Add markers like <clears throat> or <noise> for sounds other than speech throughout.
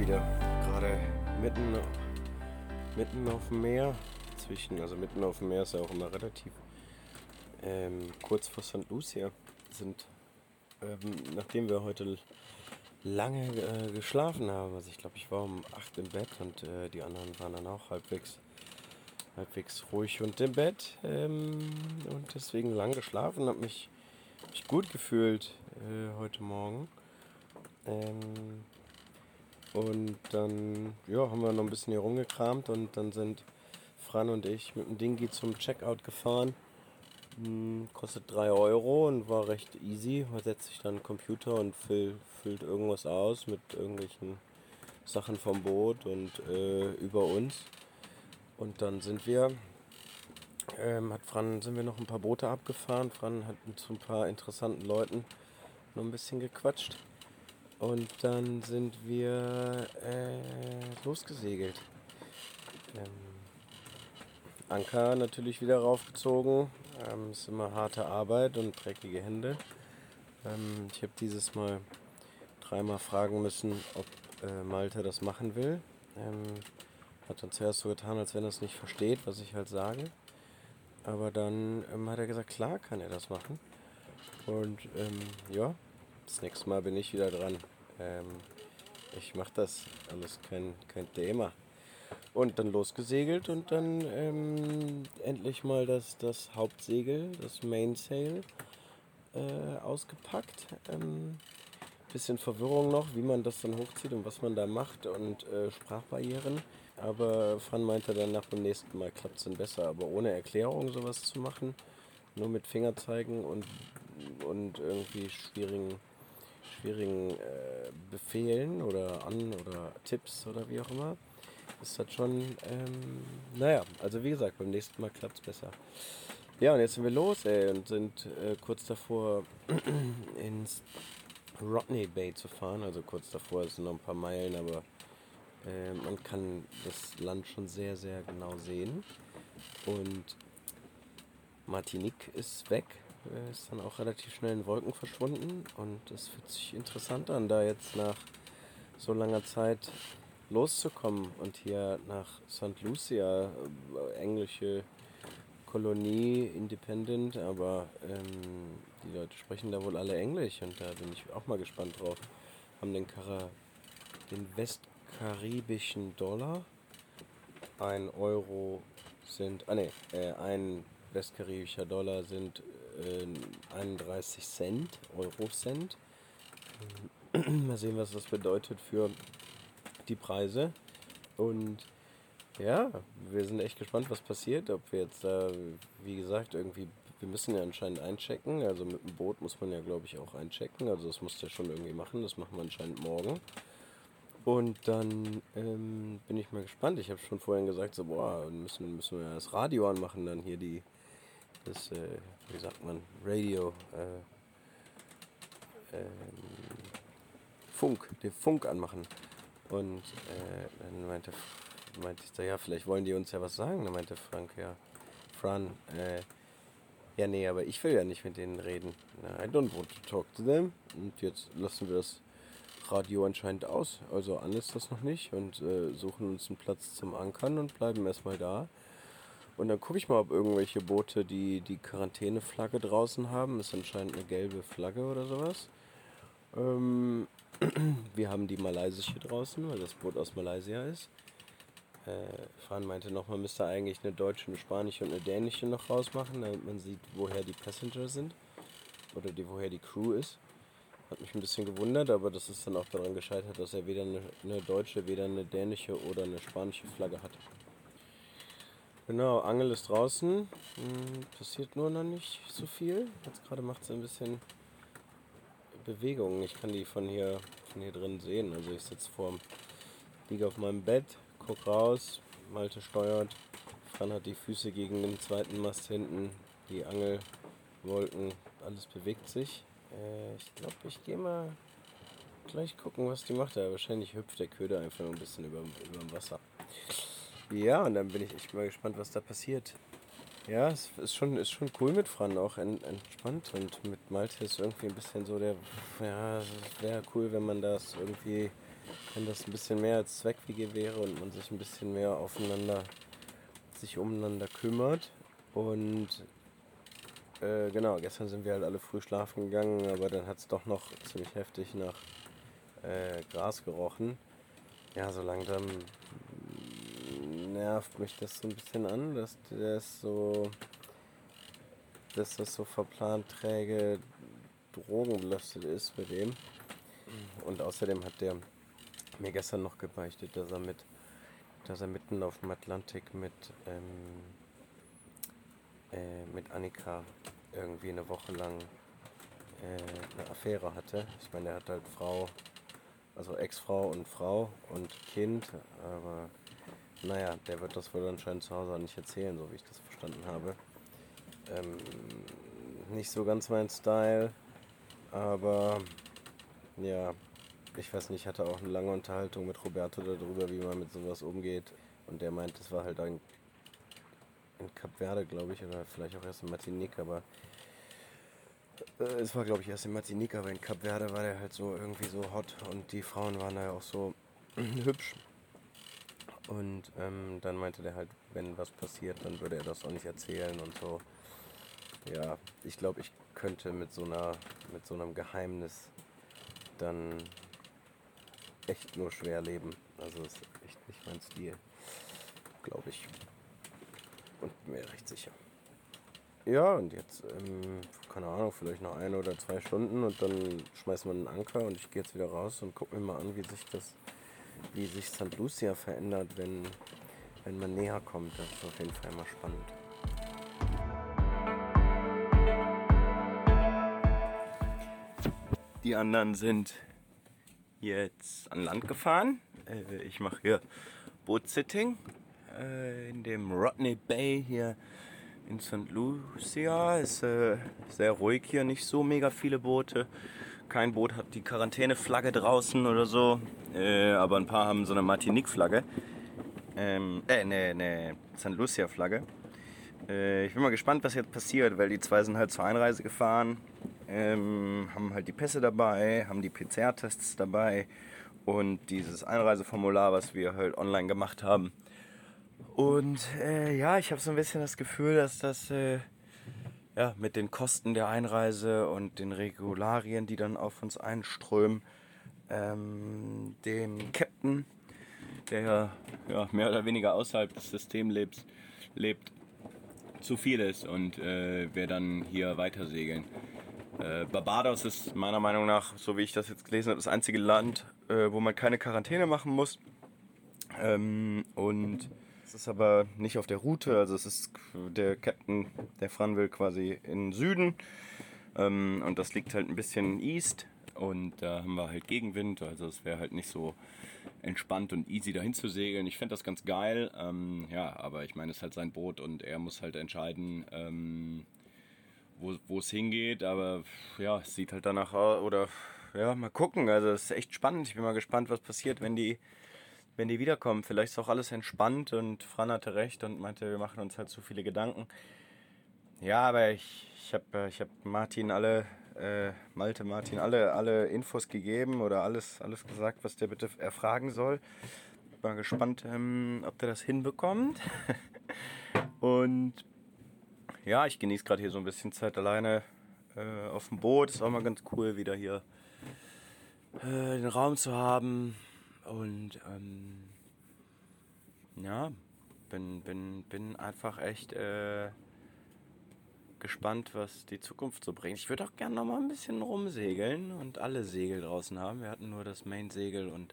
wieder. Gerade mitten, mitten auf dem Meer. Zwischen, also mitten auf dem Meer ist ja auch immer relativ. Ähm, kurz vor St. Lucia sind, ähm, nachdem wir heute lange äh, geschlafen haben, also ich glaube, ich war um 8 im Bett und äh, die anderen waren dann auch halbwegs, halbwegs ruhig und im Bett ähm, und deswegen lang geschlafen, habe mich, mich gut gefühlt äh, heute Morgen. Ähm, und dann ja, haben wir noch ein bisschen hier rumgekramt und dann sind Fran und ich mit dem Dingi zum Checkout gefahren. Hm, kostet 3 Euro und war recht easy. Man setzt sich dann einen Computer und füll, füllt irgendwas aus mit irgendwelchen Sachen vom Boot und äh, über uns. Und dann sind wir, ähm, hat Fran, sind wir noch ein paar Boote abgefahren. Fran hat mit so ein paar interessanten Leuten noch ein bisschen gequatscht. Und dann sind wir äh, losgesegelt. Ähm, Anker natürlich wieder raufgezogen. Ähm, ist immer harte Arbeit und dreckige Hände. Ähm, ich habe dieses Mal dreimal fragen müssen, ob äh, Malte das machen will. Ähm, hat dann zuerst so getan, als wenn er es nicht versteht, was ich halt sage. Aber dann ähm, hat er gesagt, klar kann er das machen. Und ähm, ja, das nächste Mal bin ich wieder dran. Ähm, ich mache das, alles kein, kein Thema. Und dann losgesegelt und dann ähm, endlich mal das, das Hauptsegel, das Mainsail, äh, ausgepackt. Ähm, bisschen Verwirrung noch, wie man das dann hochzieht und was man da macht und äh, Sprachbarrieren. Aber Fran meinte dann nach dem nächsten Mal klappt es dann besser. Aber ohne Erklärung sowas zu machen, nur mit Fingerzeigen und, und irgendwie schwierigen, schwierigen äh, Befehlen oder An- oder Tipps oder wie auch immer, ist das schon, ähm, naja, also wie gesagt, beim nächsten Mal klappt es besser. Ja, und jetzt sind wir los, ey, und sind äh, kurz davor <clears throat> ins Rodney Bay zu fahren. Also kurz davor ist noch ein paar Meilen, aber äh, man kann das Land schon sehr, sehr genau sehen. Und Martinique ist weg, ist dann auch relativ schnell in Wolken verschwunden. Und es fühlt sich interessant an, da jetzt nach so langer Zeit loszukommen und hier nach St. Lucia, äh, englische Kolonie, Independent, aber ähm, die Leute sprechen da wohl alle Englisch und da bin ich auch mal gespannt drauf. Haben den, Kara, den westkaribischen Dollar. Ein Euro sind, ah ne, äh, ein westkaribischer Dollar sind äh, 31 Cent, Euro-Cent. <clears throat> mal sehen, was das bedeutet für die Preise. Und ja, wir sind echt gespannt, was passiert. Ob wir jetzt, äh, wie gesagt, irgendwie, wir müssen ja anscheinend einchecken. Also mit dem Boot muss man ja, glaube ich, auch einchecken. Also das muss der schon irgendwie machen. Das machen wir anscheinend morgen. Und dann ähm, bin ich mal gespannt. Ich habe schon vorhin gesagt, so, boah, müssen, müssen wir ja das Radio anmachen, dann hier die, das, äh, wie sagt man, Radio, äh, ähm, Funk, den Funk anmachen. Und äh, dann meinte meinte ich da, ja, vielleicht wollen die uns ja was sagen. Da meinte Frank, ja, Fran, äh, ja, nee, aber ich will ja nicht mit denen reden. I don't want to talk to them. Und jetzt lassen wir das Radio anscheinend aus. Also an ist das noch nicht und äh, suchen uns einen Platz zum Ankern und bleiben erstmal da. Und dann gucke ich mal, ob irgendwelche Boote die, die Quarantäneflagge draußen haben. Ist anscheinend eine gelbe Flagge oder sowas. Ähm, <clears throat> wir haben die malaysische draußen, weil das Boot aus Malaysia ist. Äh, Fran meinte noch, man müsste eigentlich eine deutsche, eine spanische und eine dänische noch rausmachen, damit man sieht, woher die Passenger sind. Oder die, woher die Crew ist. Hat mich ein bisschen gewundert, aber das ist dann auch daran gescheitert, dass er weder eine, eine deutsche, weder eine dänische oder eine spanische Flagge hat. Genau, Angel ist draußen. Hm, passiert nur noch nicht so viel. Jetzt gerade macht sie ein bisschen Bewegung. Ich kann die von hier, von hier drin sehen. Also ich sitze vorm, liege auf meinem Bett, guck raus, Malte steuert. Fran hat die Füße gegen den zweiten Mast hinten. Die Angelwolken, alles bewegt sich. Äh, ich glaube, ich gehe mal gleich gucken, was die macht. Ja, wahrscheinlich hüpft der Köder einfach ein bisschen über, über dem Wasser. Ja, und dann bin ich echt mal gespannt, was da passiert. Ja, es ist schon, ist schon cool mit Fran, auch entspannt. Und mit Malte ist irgendwie ein bisschen so der, ja, es wäre cool, wenn man das irgendwie wenn das ein bisschen mehr als Zweck-WG wäre und man sich ein bisschen mehr aufeinander, sich umeinander kümmert. Und äh, genau, gestern sind wir halt alle früh schlafen gegangen, aber dann hat es doch noch ziemlich heftig nach äh, Gras gerochen. Ja, so langsam nervt mich das so ein bisschen an, dass das so, dass das so verplant träge drogenbelastet ist bei dem. Und außerdem hat der mir gestern noch gebeichtet, dass er mit, dass er mitten auf dem Atlantik mit, ähm, äh, mit Annika irgendwie eine Woche lang äh, eine Affäre hatte. Ich meine, er hat halt Frau, also Ex-Frau und Frau und Kind, aber naja, der wird das wohl anscheinend zu Hause auch nicht erzählen, so wie ich das verstanden habe. Ähm, nicht so ganz mein Style, aber ja, ich weiß nicht, ich hatte auch eine lange Unterhaltung mit Roberto darüber, wie man mit sowas umgeht. Und der meint, das war halt ein, in Cap Verde, glaube ich, oder vielleicht auch erst in Martinique, aber äh, es war, glaube ich, erst in Martinique, aber in Cap Verde war der halt so irgendwie so hot und die Frauen waren da ja auch so <clears throat> hübsch. Und ähm, dann meinte der halt, wenn was passiert, dann würde er das auch nicht erzählen und so. Ja, ich glaube, ich könnte mit so einer, mit so einem Geheimnis dann echt nur schwer leben. Also ist echt nicht mein Stil, glaube ich. Und mir recht sicher. Ja, und jetzt, ähm, keine Ahnung, vielleicht noch eine oder zwei Stunden und dann schmeißen wir einen Anker und ich gehe jetzt wieder raus und gucke mir mal an, wie sich das, wie sich St. Lucia verändert, wenn, wenn man näher kommt. Das ist auf jeden Fall immer spannend. Die anderen sind jetzt an Land gefahren. Äh, ich mache hier Bootsitting äh, in dem Rodney Bay hier in St. Lucia. Ist äh, sehr ruhig hier, nicht so mega viele Boote. Kein Boot hat die Quarantäneflagge draußen oder so, aber ein paar haben so eine Martinique-Flagge. Ähm, äh, ne, ne, St. Lucia-Flagge. ich bin mal gespannt, was jetzt passiert, weil die zwei sind halt zur Einreise gefahren ähm, haben halt die Pässe dabei, haben die PCR-Tests dabei und dieses Einreiseformular, was wir halt online gemacht haben. Und äh, ja, ich habe so ein bisschen das Gefühl, dass das äh, ja, mit den Kosten der Einreise und den Regularien, die dann auf uns einströmen, ähm, dem Captain, der ja, mehr oder weniger außerhalb des Systems lebt, lebt zu viel ist und äh, wir dann hier weiter segeln. Äh, Barbados ist meiner Meinung nach, so wie ich das jetzt gelesen habe, das einzige Land, äh, wo man keine Quarantäne machen muss. Ähm, und es ist aber nicht auf der Route, also es ist der Captain, der fahren will quasi in Süden. Ähm, und das liegt halt ein bisschen east und da haben wir halt Gegenwind, also es wäre halt nicht so entspannt und easy dahin zu segeln. Ich fände das ganz geil, ähm, ja, aber ich meine, es ist halt sein Boot und er muss halt entscheiden, ähm, wo es hingeht, aber ja, es sieht halt danach aus, oder ja, mal gucken. Also es ist echt spannend. Ich bin mal gespannt, was passiert, wenn die, wenn die wiederkommen. Vielleicht ist auch alles entspannt und Fran hatte recht und meinte, wir machen uns halt zu viele Gedanken. Ja, aber ich, ich habe ich hab Martin alle, äh, Malte Martin alle, alle Infos gegeben oder alles, alles gesagt, was der bitte erfragen soll. Bin mal gespannt, ähm, ob der das hinbekommt. <laughs> und ja, ich genieße gerade hier so ein bisschen Zeit alleine äh, auf dem Boot. Ist auch mal ganz cool, wieder hier äh, den Raum zu haben. Und ähm, ja, bin, bin, bin einfach echt äh, gespannt, was die Zukunft so bringt. Ich würde auch gerne noch mal ein bisschen rumsegeln und alle Segel draußen haben. Wir hatten nur das Main-Segel und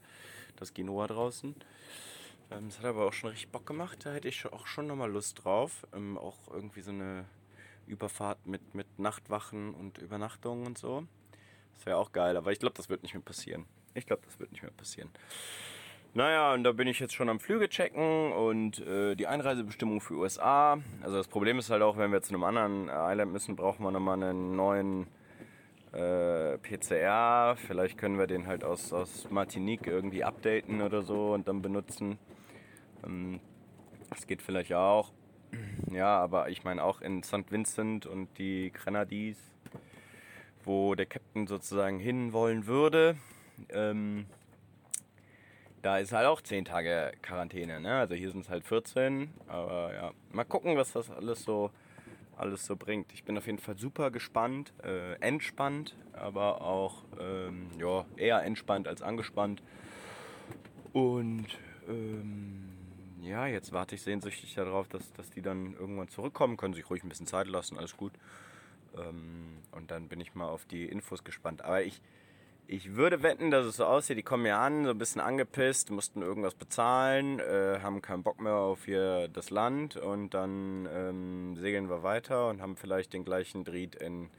das Genoa draußen. Ähm, das hat aber auch schon richtig Bock gemacht. Da hätte ich auch schon nochmal Lust drauf. Ähm, auch irgendwie so eine Überfahrt mit, mit Nachtwachen und Übernachtungen und so. Das wäre auch geil, aber ich glaube, das wird nicht mehr passieren. Ich glaube, das wird nicht mehr passieren. Naja, und da bin ich jetzt schon am Flüge checken und äh, die Einreisebestimmung für USA. Also das Problem ist halt auch, wenn wir zu einem anderen Island müssen, brauchen wir nochmal einen neuen äh, PCR. Vielleicht können wir den halt aus, aus Martinique irgendwie updaten oder so und dann benutzen. Ähm, das geht vielleicht auch. Ja, aber ich meine auch in St. Vincent und die Grenadines, wo der Captain sozusagen hinwollen würde. Ähm, da ist halt auch 10 Tage Quarantäne. Ne? Also hier sind es halt 14. Aber ja, mal gucken, was das alles so, alles so bringt. Ich bin auf jeden Fall super gespannt, äh, entspannt, aber auch ähm, ja, eher entspannt als angespannt. Und ähm, ja, jetzt warte ich sehnsüchtig darauf, dass, dass die dann irgendwann zurückkommen. Können sich ruhig ein bisschen Zeit lassen, alles gut. Ähm, und dann bin ich mal auf die Infos gespannt. Aber ich, ich würde wetten, dass es so aussieht, die kommen ja an, so ein bisschen angepisst, mussten irgendwas bezahlen, äh, haben keinen Bock mehr auf hier das Land und dann ähm, segeln wir weiter und haben vielleicht den gleichen Dried in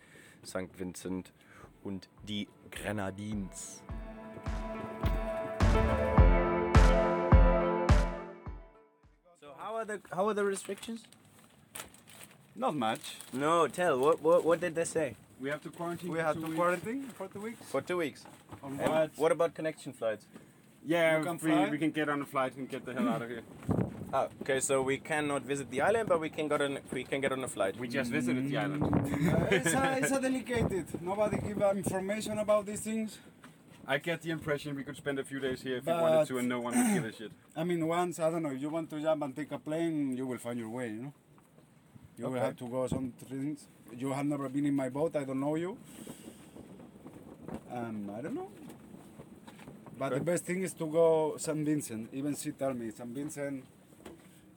St. Vincent und die Grenadines. So how are the how are the restrictions? Not much. No, tell what what, what did they say? We have to quarantine. We for have two to weeks. quarantine for two weeks. For two weeks. On And what? what about connection flights? Yeah, You can we, fly? we can get on a flight and get the hell out of here. <laughs> Ah, okay, so we cannot visit the island, but we can get on we can get on a flight. We just visited the island. Uh, it's, a, it's a delicate. Nobody give information about these things. I get the impression we could spend a few days here if we But- wanted to, and no one would give a shit. <clears throat> I mean, once I don't know, if you want to jump and take a plane, you will find your way. You know, you will Okay. have to go some things. You have never been in my boat. I don't know you. Um, I don't know. But Okay. the best thing is to go St. Vincent. Even she tell me St. Vincent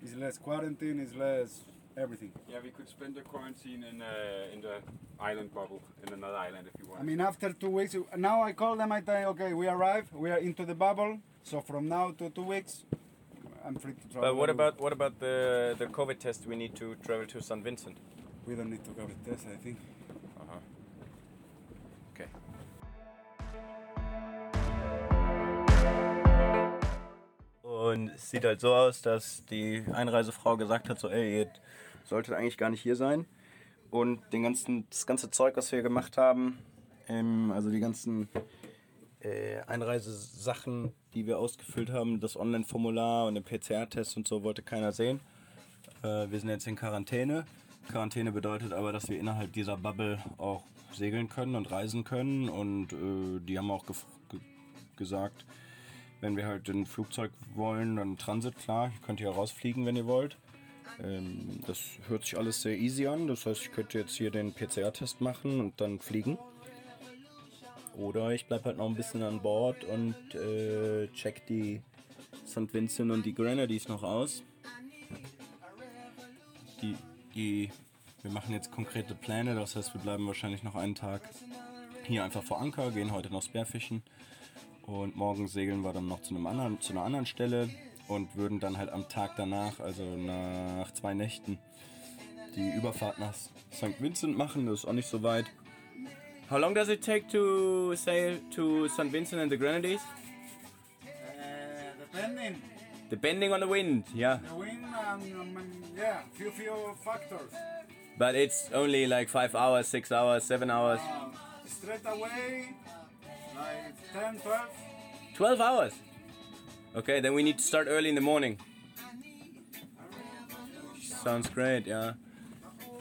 is less quarantine, is less everything. Yeah, we could spend the quarantine in uh, in the island bubble in another island if you want. I mean, after two weeks, now I call them. I tell, okay, we arrive. We are into the bubble. So from now to two weeks, I'm free to travel. But what about what about the the COVID test? We need to travel to St. Vincent. We don't need to cover test. I think. Aha. Okay. Und es sieht halt so aus, dass die Einreisefrau gesagt hat, so, ey, ihr solltet eigentlich gar nicht hier sein. Und den ganzen, das ganze Zeug, was wir gemacht haben, ähm, also die ganzen äh, Einreisesachen, die wir ausgefüllt haben, das Online-Formular und den PCR-Test und so, wollte keiner sehen. Äh, wir sind jetzt in Quarantäne. Quarantäne bedeutet aber, dass wir innerhalb dieser Bubble auch segeln können und reisen können. Und äh, die haben auch ge gesagt, wenn wir halt ein Flugzeug wollen, dann Transit, klar, ihr könnt hier rausfliegen, wenn ihr wollt. Ähm, das hört sich alles sehr easy an. Das heißt, ich könnte jetzt hier den PCR-Test machen und dann fliegen. Oder ich bleibe halt noch ein bisschen an Bord und äh, check die St. Vincent und die Grenadines noch aus. Die, die, wir machen jetzt konkrete Pläne, das heißt, wir bleiben wahrscheinlich noch einen Tag hier einfach vor Anker, gehen heute noch Spearfischen und morgen segeln wir dann noch zu, einem anderen, zu einer anderen Stelle und würden dann halt am Tag danach, also nach zwei Nächten, die Überfahrt nach St. Vincent machen. Das ist auch nicht so weit. How long does it take to sail to St. Vincent and the Grenadines? Uh, depending Depending on the wind, yeah. the wind and um, yeah, few few factors. But it's only like five hours, six hours, seven hours. Uh, straight away, like 10, 12. 12 hours. Okay, then we need to start early in the morning. Sounds great, ja.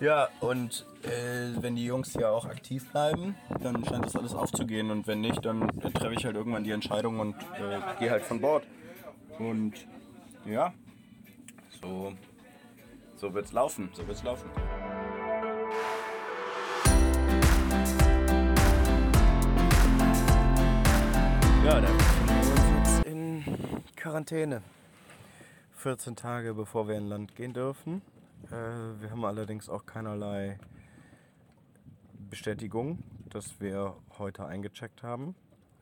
Ja, und äh, wenn die Jungs hier auch aktiv bleiben, dann scheint das alles aufzugehen. Und wenn nicht, dann äh, treffe ich halt irgendwann die Entscheidung und äh, gehe halt von Bord. Und ja, so, so wird's laufen. So wird's laufen. Ja, dann befinden wir jetzt in Quarantäne. 14 Tage bevor wir in Land gehen dürfen. Äh, wir haben allerdings auch keinerlei Bestätigung, dass wir heute eingecheckt haben.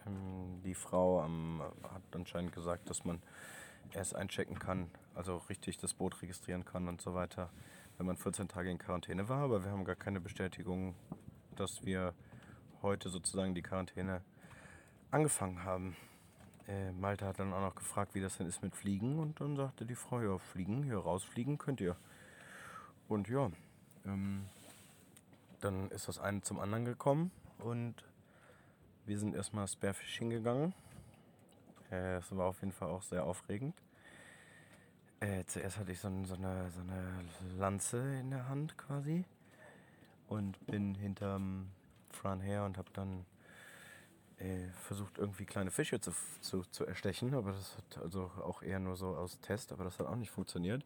Ähm, die Frau hat anscheinend gesagt, dass man erst einchecken kann, also richtig das Boot registrieren kann und so weiter, wenn man 14 Tage in Quarantäne war. Aber wir haben gar keine Bestätigung, dass wir heute sozusagen die Quarantäne angefangen haben. Äh, Malte hat dann auch noch gefragt, wie das denn ist mit Fliegen. Und dann sagte die Frau, ja, fliegen, hier rausfliegen könnt ihr. Und ja, ähm, dann ist das eine zum anderen gekommen und wir sind erstmal Spearfishing gegangen. Äh, Es war auf jeden Fall auch sehr aufregend. Äh, zuerst hatte ich so, so, eine, so eine Lanze in der Hand quasi und bin hinterm Fran her und habe dann äh, versucht irgendwie kleine Fische zu, zu, zu erstechen, aber das hat also auch eher nur so aus Test, aber das hat auch nicht funktioniert.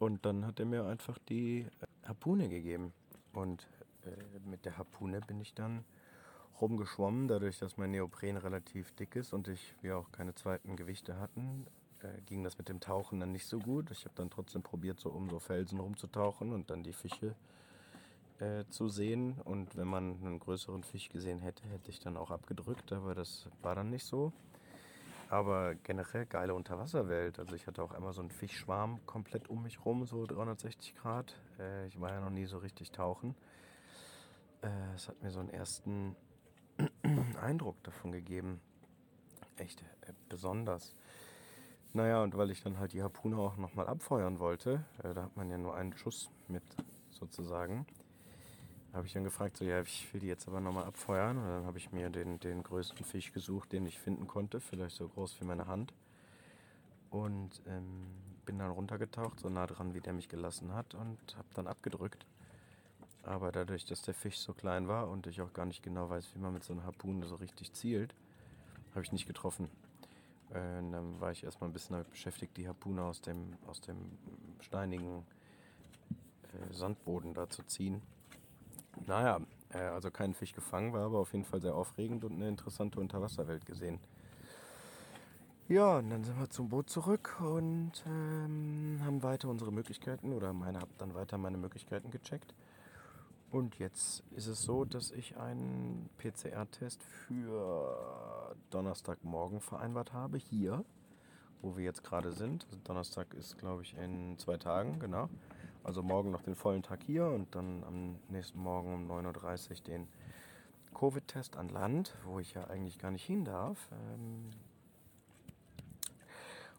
Und dann hat er mir einfach die Harpune gegeben. Und äh, mit der Harpune bin ich dann rumgeschwommen, dadurch, dass mein Neopren relativ dick ist und ich wir auch keine zweiten Gewichte hatten, äh, ging das mit dem Tauchen dann nicht so gut. Ich habe dann trotzdem probiert, so um so Felsen rumzutauchen und dann die Fische äh, zu sehen. Und wenn man einen größeren Fisch gesehen hätte, hätte ich dann auch abgedrückt, aber das war dann nicht so. Aber generell geile Unterwasserwelt. Also ich hatte auch einmal so einen Fischschwarm komplett um mich rum, so 360 Grad. Äh, ich war ja noch nie so richtig tauchen. Äh, es hat mir so einen ersten <clears throat> Eindruck davon gegeben. Echt äh, besonders. Naja, und weil ich dann halt die Harpune auch nochmal abfeuern wollte, äh, da hat man ja nur einen Schuss mit sozusagen, habe ich dann gefragt, so ja, ich will die jetzt aber nochmal abfeuern. Und dann habe ich mir den, den größten Fisch gesucht, den ich finden konnte, vielleicht so groß wie meine Hand. Und ähm, bin dann runtergetaucht, so nah dran, wie der mich gelassen hat, und habe dann abgedrückt. Aber dadurch, dass der Fisch so klein war und ich auch gar nicht genau weiß, wie man mit so einer Harpune so richtig zielt, habe ich nicht getroffen. Äh, dann war ich erstmal ein bisschen damit beschäftigt, die Harpune aus dem, aus dem steinigen äh, Sandboden da zu ziehen. Naja, äh, also keinen Fisch gefangen, war aber auf jeden Fall sehr aufregend und eine interessante Unterwasserwelt gesehen. Ja, und dann sind wir zum Boot zurück und ähm, haben weiter unsere Möglichkeiten oder meine habe dann weiter meine Möglichkeiten gecheckt. Und jetzt ist es so, dass ich einen PCR-Test für Donnerstagmorgen vereinbart habe, hier, wo wir jetzt gerade sind. Also Donnerstag ist, glaube ich, in zwei Tagen, genau. Also morgen noch den vollen Tag hier und dann am nächsten Morgen um 9.30 Uhr den Covid-Test an Land, wo ich ja eigentlich gar nicht hin darf. Ähm,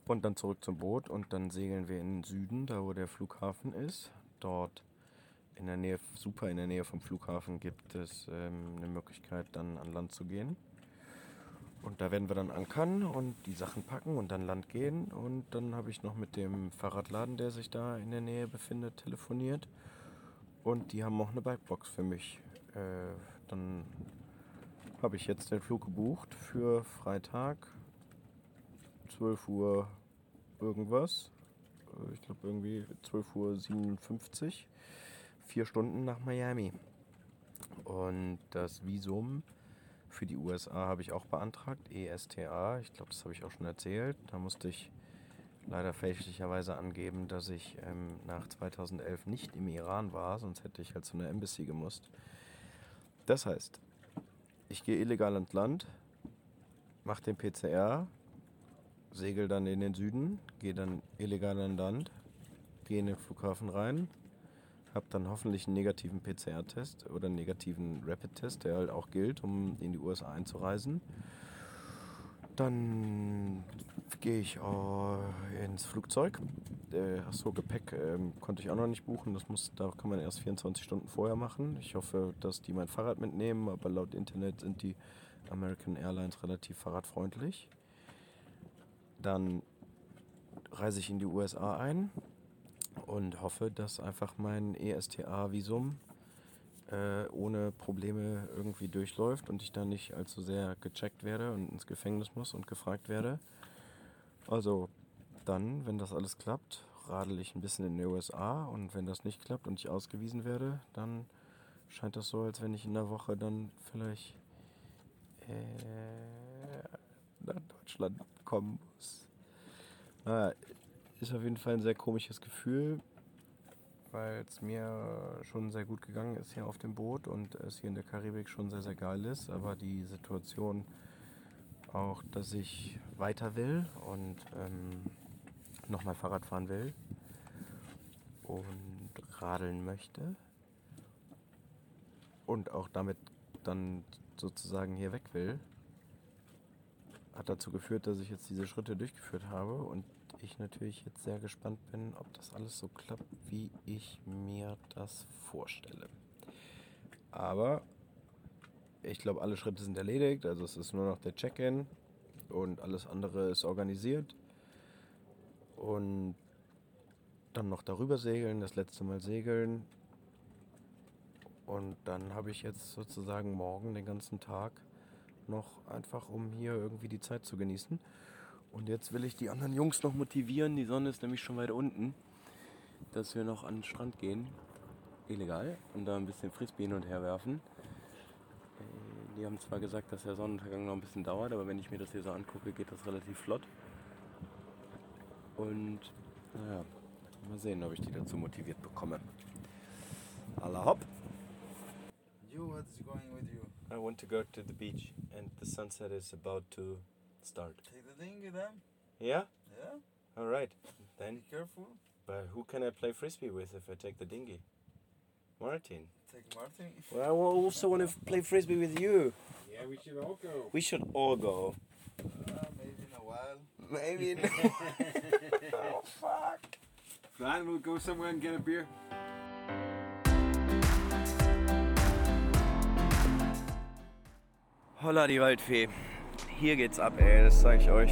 und dann zurück zum Boot und dann segeln wir in den Süden, da wo der Flughafen ist. Dort in der Nähe, super in der Nähe vom Flughafen gibt es ähm, eine Möglichkeit, dann an Land zu gehen. Und da werden wir dann ankern und die Sachen packen und dann Land gehen. Und dann habe ich noch mit dem Fahrradladen, der sich da in der Nähe befindet, telefoniert. Und die haben auch eine Bikebox für mich. Äh, dann habe ich jetzt den Flug gebucht für Freitag, 12 Uhr irgendwas. Äh, ich glaube irgendwie 12.57 Uhr vier Stunden nach Miami. Und das Visum für die USA habe ich auch beantragt, ESTA. Ich glaube, das habe ich auch schon erzählt. Da musste ich leider fälschlicherweise angeben, dass ich ähm, nach 2011 nicht im Iran war, sonst hätte ich halt zu einer Embassy gemusst. Das heißt, ich gehe illegal ans Land, mache den PCR, segel dann in den Süden, gehe dann illegal an Land, gehe in den Flughafen rein, habe dann hoffentlich einen negativen PCR-Test oder einen negativen Rapid-Test, der halt auch gilt, um in die USA einzureisen. Dann gehe ich äh, ins Flugzeug. Äh, achso, Gepäck äh, konnte ich auch noch nicht buchen. Das muss, da kann man erst 24 Stunden vorher machen. Ich hoffe, dass die mein Fahrrad mitnehmen, aber laut Internet sind die American Airlines relativ fahrradfreundlich. Dann reise ich in die USA ein und hoffe, dass einfach mein ESTA-Visum äh, ohne Probleme irgendwie durchläuft und ich da nicht allzu sehr gecheckt werde und ins Gefängnis muss und gefragt werde. Also dann, wenn das alles klappt, radel ich ein bisschen in den USA und wenn das nicht klappt und ich ausgewiesen werde, dann scheint das so, als wenn ich in der Woche dann vielleicht äh, nach Deutschland kommen muss. Naja, ist auf jeden Fall ein sehr komisches Gefühl, weil es mir schon sehr gut gegangen ist hier auf dem Boot und es hier in der Karibik schon sehr, sehr geil ist. Aber die Situation auch, dass ich weiter will und ähm, nochmal Fahrrad fahren will und radeln möchte und auch damit dann sozusagen hier weg will, hat dazu geführt, dass ich jetzt diese Schritte durchgeführt habe und ich natürlich jetzt sehr gespannt bin, ob das alles so klappt, wie ich mir das vorstelle. Aber ich glaube, alle Schritte sind erledigt. Also es ist nur noch der Check-in und alles andere ist organisiert. Und dann noch darüber segeln, das letzte Mal segeln. Und dann habe ich jetzt sozusagen morgen den ganzen Tag noch einfach, um hier irgendwie die Zeit zu genießen. Und jetzt will ich die anderen Jungs noch motivieren. Die Sonne ist nämlich schon weiter unten, dass wir noch an den Strand gehen. Illegal. Und da ein bisschen Frisbee hin und her werfen. Äh, Die haben zwar gesagt, dass der Sonnenuntergang noch ein bisschen dauert, aber wenn ich mir das hier so angucke, geht das relativ flott. Und naja, mal sehen, ob ich die dazu motiviert bekomme. Alla hopp! You, what's going with you? I want to go to the beach and the sunset is about to start. Take the dinghy then. Yeah? Yeah. Alright. Then. Be Then, careful. but who can I play frisbee with if I take the dinghy? Martin. Take Martin. <laughs> Well, I also want to play frisbee with you. Yeah, we should all go. We should all go. Uh, maybe in a while. Maybe. <laughs> oh, fuck. Flan, we'll go somewhere and get a beer. Holla die Waldfee. Hier geht's ab, ey, das sag ich euch.